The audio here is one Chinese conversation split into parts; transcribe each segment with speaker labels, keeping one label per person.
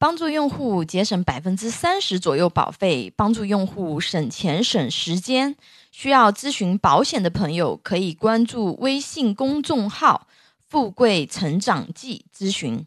Speaker 1: 帮助用户节省百分之三十左右保费，帮助用户省钱省时间。需要咨询保险的朋友，可以关注微信公众号“富贵成长记”咨询。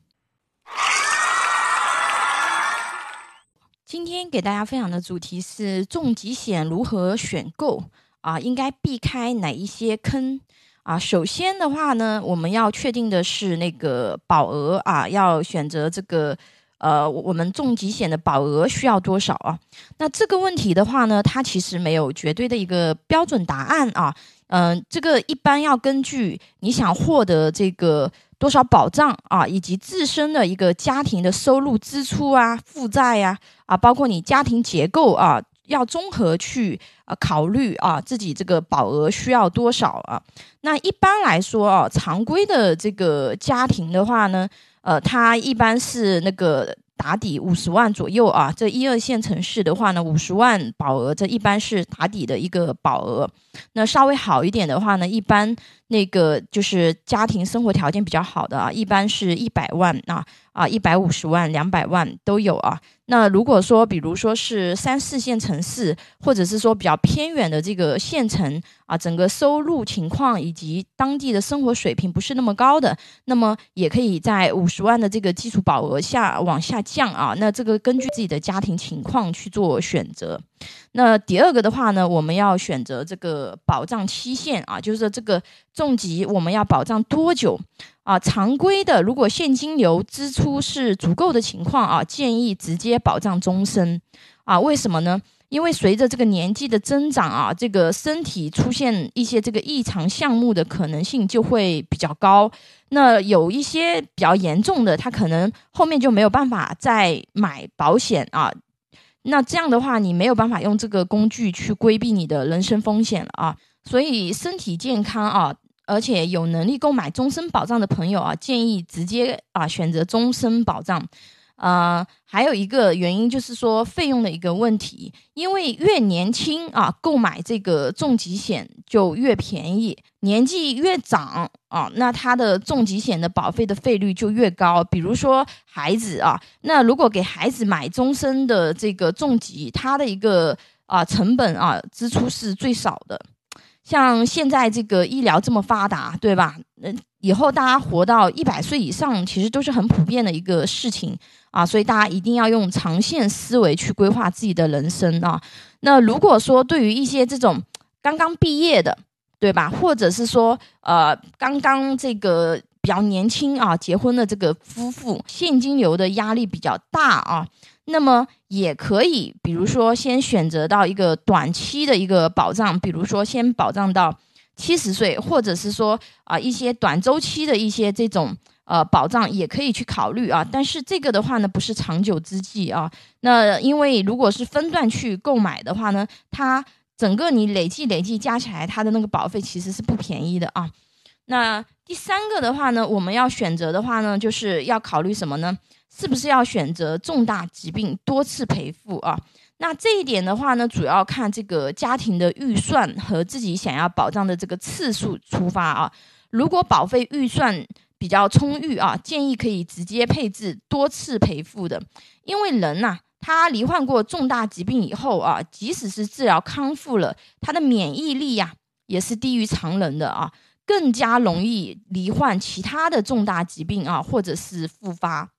Speaker 1: 今天给大家分享的主题是重疾险如何选购啊？应该避开哪一些坑啊？首先的话呢，我们要确定的是那个保额啊，要选择这个。呃，我们重疾险的保额需要多少啊？那这个问题的话呢，它其实没有绝对的一个标准答案啊。嗯，这个一般要根据你想获得这个多少保障啊，以及自身的一个家庭的收入、支出啊、负债呀啊，包括你家庭结构啊，要综合去啊考虑啊，自己这个保额需要多少啊。那一般来说啊，常规的这个家庭的话呢。呃，它一般是那个打底五十万左右啊，这一二线城市的话呢，五十万保额，这一般是打底的一个保额。那稍微好一点的话呢，一般那个就是家庭生活条件比较好的啊，一般是一百万啊啊，一百五十万、两百万都有啊。那如果说，比如说是三四线城市，或者是说比较偏远的这个县城啊，整个收入情况以及当地的生活水平不是那么高的，那么也可以在五十万的这个基础保额下往下降啊。那这个根据自己的家庭情况去做选择。那第二个的话呢，我们要选择这个保障期限啊，就是这个重疾我们要保障多久啊？常规的，如果现金流支出是足够的情况啊，建议直接保障终身啊。为什么呢？因为随着这个年纪的增长啊，这个身体出现一些这个异常项目的可能性就会比较高。那有一些比较严重的，他可能后面就没有办法再买保险啊。那这样的话，你没有办法用这个工具去规避你的人身风险了啊！所以身体健康啊，而且有能力购买终身保障的朋友啊，建议直接啊选择终身保障。呃，还有一个原因就是说费用的一个问题，因为越年轻啊，购买这个重疾险就越便宜；年纪越长啊，那它的重疾险的保费的费率就越高。比如说孩子啊，那如果给孩子买终身的这个重疾，它的一个啊成本啊支出是最少的。像现在这个医疗这么发达，对吧？嗯，以后大家活到一百岁以上，其实都是很普遍的一个事情啊，所以大家一定要用长线思维去规划自己的人生啊。那如果说对于一些这种刚刚毕业的，对吧？或者是说呃刚刚这个比较年轻啊结婚的这个夫妇，现金流的压力比较大啊。那么也可以，比如说先选择到一个短期的一个保障，比如说先保障到七十岁，或者是说啊一些短周期的一些这种呃保障也可以去考虑啊。但是这个的话呢，不是长久之计啊。那因为如果是分段去购买的话呢，它整个你累计累计加起来，它的那个保费其实是不便宜的啊。那第三个的话呢，我们要选择的话呢，就是要考虑什么呢？是不是要选择重大疾病多次赔付啊？那这一点的话呢，主要看这个家庭的预算和自己想要保障的这个次数出发啊。如果保费预算比较充裕啊，建议可以直接配置多次赔付的。因为人呐，他罹患过重大疾病以后啊，即使是治疗康复了，他的免疫力呀也是低于常人的啊，更加容易罹患其他的重大疾病啊，或者是复发。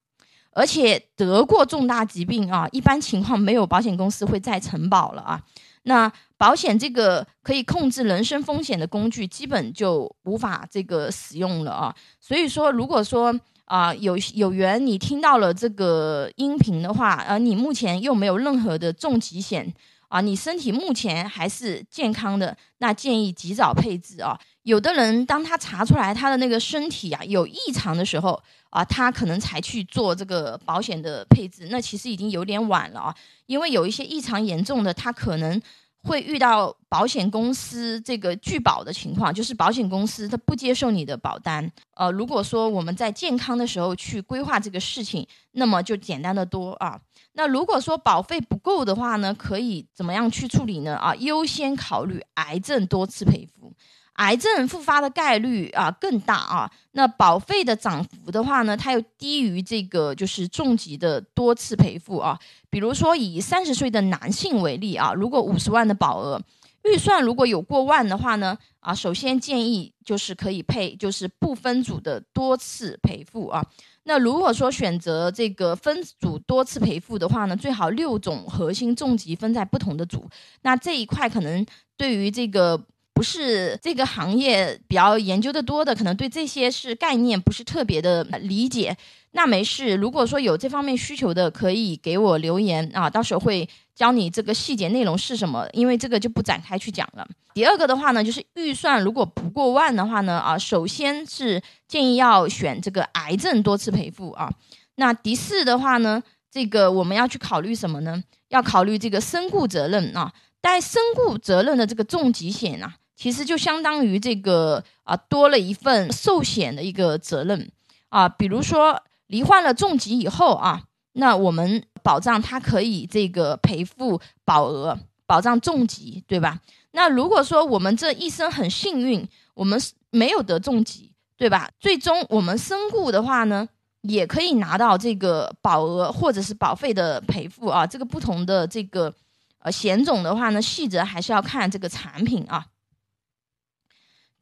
Speaker 1: 而且得过重大疾病啊，一般情况没有保险公司会再承保了啊。那保险这个可以控制人身风险的工具，基本就无法这个使用了啊。所以说，如果说啊有有缘你听到了这个音频的话，而你目前又没有任何的重疾险啊，你身体目前还是健康的，那建议及早配置啊。有的人当他查出来他的那个身体啊有异常的时候。啊，他可能才去做这个保险的配置，那其实已经有点晚了啊。因为有一些异常严重的，他可能会遇到保险公司这个拒保的情况，就是保险公司他不接受你的保单。呃，如果说我们在健康的时候去规划这个事情，那么就简单的多啊。那如果说保费不够的话呢，可以怎么样去处理呢？啊，优先考虑癌症多次赔付。癌症复发的概率啊更大啊。那保费的涨幅的话呢，它又低于这个就是重疾的多次赔付啊。比如说以三十岁的男性为例啊，如果五十万的保额预算如果有过万的话呢，啊，首先建议就是可以配就是不分组的多次赔付啊。那如果说选择这个分组多次赔付的话呢，最好六种核心重疾分在不同的组。那这一块可能对于这个不是这个行业比较研究的多的，可能对这些是概念不是特别的理解。那没事，如果说有这方面需求的，可以给我留言啊，到时候会教你这个细节内容是什么，因为这个就不展开去讲了。第二个的话呢，就是预算如果不过万的话呢，啊，首先是建议要选这个癌症多次赔付啊。那第四的话呢，这个我们要去考虑什么呢？要考虑这个身故责任啊，带身故责任的这个重疾险啊，其实就相当于这个啊多了一份寿险的一个责任啊，比如说。罹患了重疾以后啊，那我们保障它可以这个赔付保额，保障重疾，对吧？那如果说我们这一生很幸运，我们没有得重疾，对吧？最终我们身故的话呢，也可以拿到这个保额或者是保费的赔付啊。这个不同的这个呃险种的话呢，细则还是要看这个产品啊。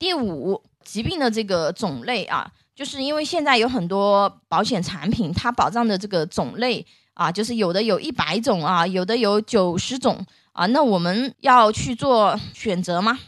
Speaker 1: 第五，疾病的这个种类啊。就是因为现在有很多保险产品，它保障的这个种类啊，就是有的有一百种啊，有的有九十种啊，那我们要去做选择吗？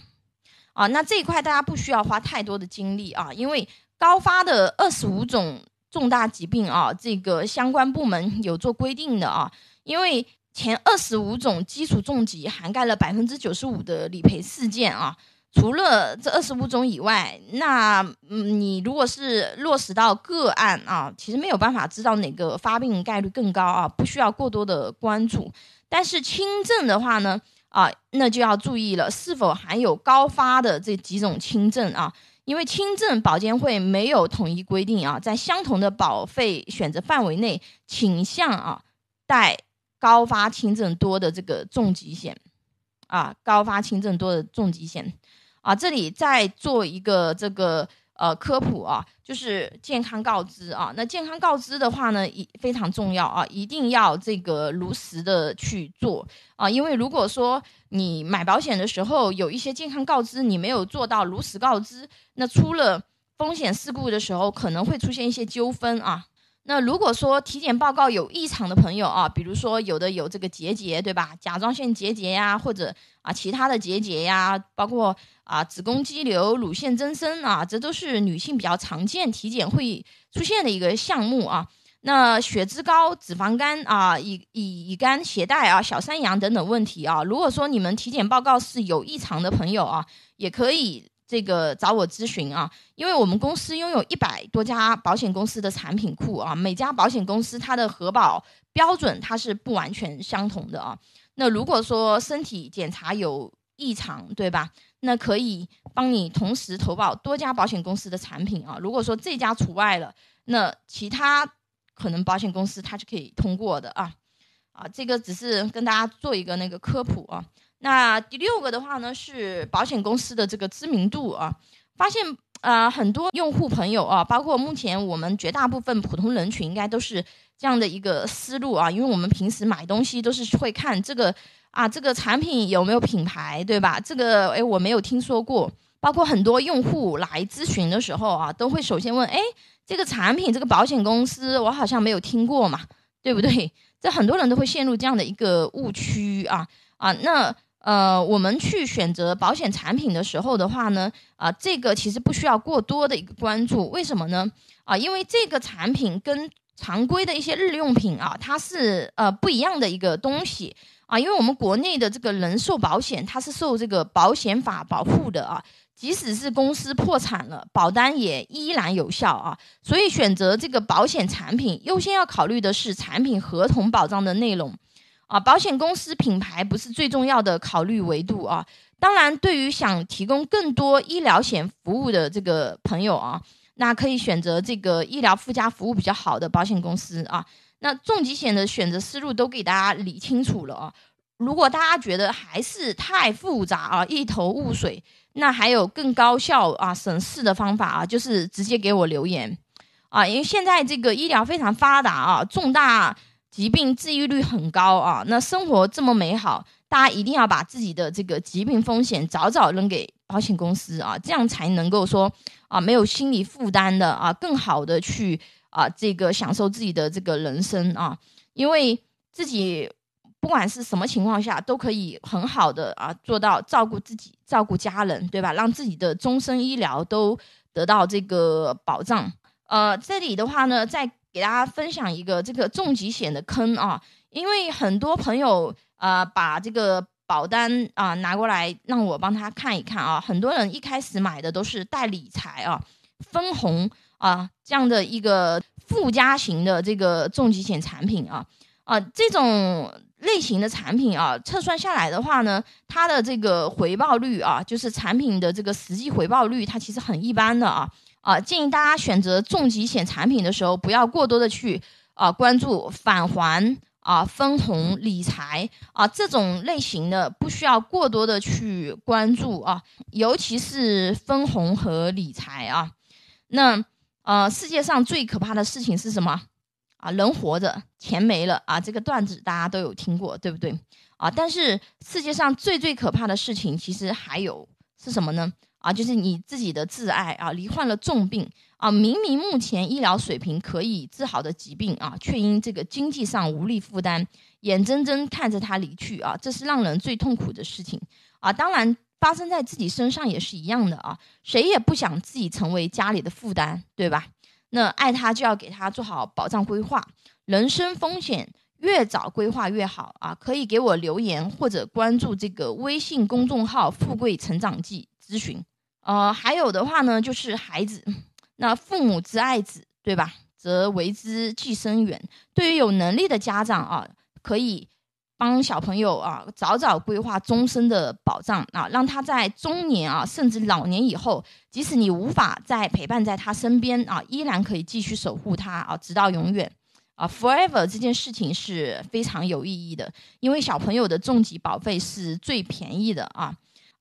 Speaker 1: 啊，那这一块大家不需要花太多的精力啊，因为高发的二十五种重大疾病啊，这个相关部门有做规定的啊，因为前二十五种基础重疾涵盖了百分之九十五的理赔事件啊。除了这二十五种以外，那，你如果是落实到个案啊，其实没有办法知道哪个发病概率更高啊，不需要过多的关注。但是轻症的话呢，啊，那就要注意了，是否含有高发的这几种轻症啊？因为轻症保监会没有统一规定啊，在相同的保费选择范围内，倾向啊带高发轻症多的这个重疾险啊，高发轻症多的重疾险。啊，这里再做一个这个呃科普啊，就是健康告知啊。那健康告知的话呢，一非常重要啊，一定要这个如实的去做啊。因为如果说你买保险的时候有一些健康告知你没有做到如实告知，那出了风险事故的时候可能会出现一些纠纷啊。那如果说体检报告有异常的朋友啊，比如说有的有这个结节，对吧？甲状腺结节呀，或者啊其他的结节呀，包括啊子宫肌瘤、乳腺增生啊，这都是女性比较常见体检会出现的一个项目啊。那血脂高、脂肪肝啊、乙乙乙肝、携带啊、小三阳等等问题啊，如果说你们体检报告是有异常的朋友啊，也可以。这个找我咨询啊，因为我们公司拥有一百多家保险公司的产品库啊，每家保险公司它的核保标准它是不完全相同的啊。那如果说身体检查有异常，对吧？那可以帮你同时投保多家保险公司的产品啊。如果说这家除外了，那其他可能保险公司它是可以通过的啊。啊，这个只是跟大家做一个那个科普啊。那第六个的话呢，是保险公司的这个知名度啊，发现啊很多用户朋友啊，包括目前我们绝大部分普通人群，应该都是这样的一个思路啊，因为我们平时买东西都是会看这个啊，这个产品有没有品牌，对吧？这个哎我没有听说过，包括很多用户来咨询的时候啊，都会首先问，哎，这个产品这个保险公司我好像没有听过嘛，对不对？这很多人都会陷入这样的一个误区啊啊那。呃，我们去选择保险产品的时候的话呢，啊，这个其实不需要过多的一个关注，为什么呢？啊，因为这个产品跟常规的一些日用品啊，它是呃不一样的一个东西啊，因为我们国内的这个人寿保险，它是受这个保险法保护的啊，即使是公司破产了，保单也依然有效啊，所以选择这个保险产品，优先要考虑的是产品合同保障的内容。啊，保险公司品牌不是最重要的考虑维度啊。当然，对于想提供更多医疗险服务的这个朋友啊，那可以选择这个医疗附加服务比较好的保险公司啊。那重疾险的选择思路都给大家理清楚了啊。如果大家觉得还是太复杂啊，一头雾水，那还有更高效啊省事的方法啊，就是直接给我留言啊，因为现在这个医疗非常发达啊，重大疾病治愈率很高啊，那生活这么美好，大家一定要把自己的这个疾病风险早早扔给保险公司啊，这样才能够说啊没有心理负担的啊，更好的去啊这个享受自己的这个人生啊，因为自己。不管是什么情况下，都可以很好的啊做到照顾自己、照顾家人，对吧？让自己的终身医疗都得到这个保障。呃，这里的话呢，再给大家分享一个这个重疾险的坑啊，因为很多朋友啊把这个保单啊拿过来让我帮他看一看啊，很多人一开始买的都是带理财啊、分红啊这样的一个附加型的这个重疾险产品啊啊这种。类型的产品啊，测算下来的话呢，它的这个回报率啊，就是产品的这个实际回报率，它其实很一般的啊啊，建议大家选择重疾险产品的时候，不要过多的去啊关注返还啊分红理财啊这种类型的，不需要过多的去关注啊，尤其是分红和理财啊。那呃，世界上最可怕的事情是什么？啊，人活着，钱没了啊！这个段子大家都有听过，对不对？啊，但是世界上最最可怕的事情，其实还有是什么呢？啊，就是你自己的挚爱啊，罹患了重病啊，明明目前医疗水平可以治好的疾病啊，却因这个经济上无力负担，眼睁睁看着他离去啊，这是让人最痛苦的事情啊！当然，发生在自己身上也是一样的啊，谁也不想自己成为家里的负担，对吧？那爱他就要给他做好保障规划，人生风险越早规划越好啊！可以给我留言或者关注这个微信公众号“富贵成长记”咨询。呃，还有的话呢，就是孩子，那父母之爱子，对吧？则为之计深远。对于有能力的家长啊，可以。帮小朋友啊，早早规划终身的保障啊，让他在中年啊，甚至老年以后，即使你无法再陪伴在他身边啊，依然可以继续守护他啊，直到永远啊，forever 这件事情是非常有意义的，因为小朋友的重疾保费是最便宜的啊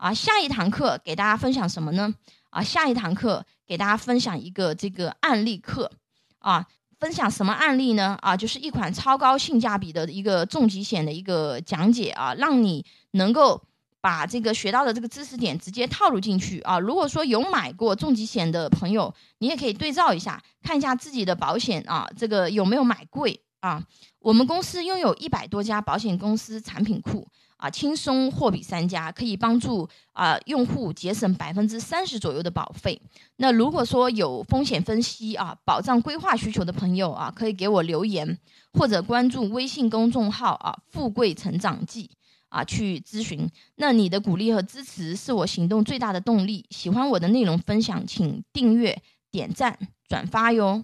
Speaker 1: 啊！下一堂课给大家分享什么呢？啊，下一堂课给大家分享一个这个案例课啊。分享什么案例呢？啊，就是一款超高性价比的一个重疾险的一个讲解啊，让你能够把这个学到的这个知识点直接套路进去啊。如果说有买过重疾险的朋友，你也可以对照一下，看一下自己的保险啊，这个有没有买贵啊？我们公司拥有一百多家保险公司产品库。啊，轻松货比三家，可以帮助啊用户节省百分之三十左右的保费。那如果说有风险分析啊、保障规划需求的朋友啊，可以给我留言或者关注微信公众号啊“富贵成长记”啊去咨询。那你的鼓励和支持是我行动最大的动力。喜欢我的内容分享，请订阅、点赞、转发哟。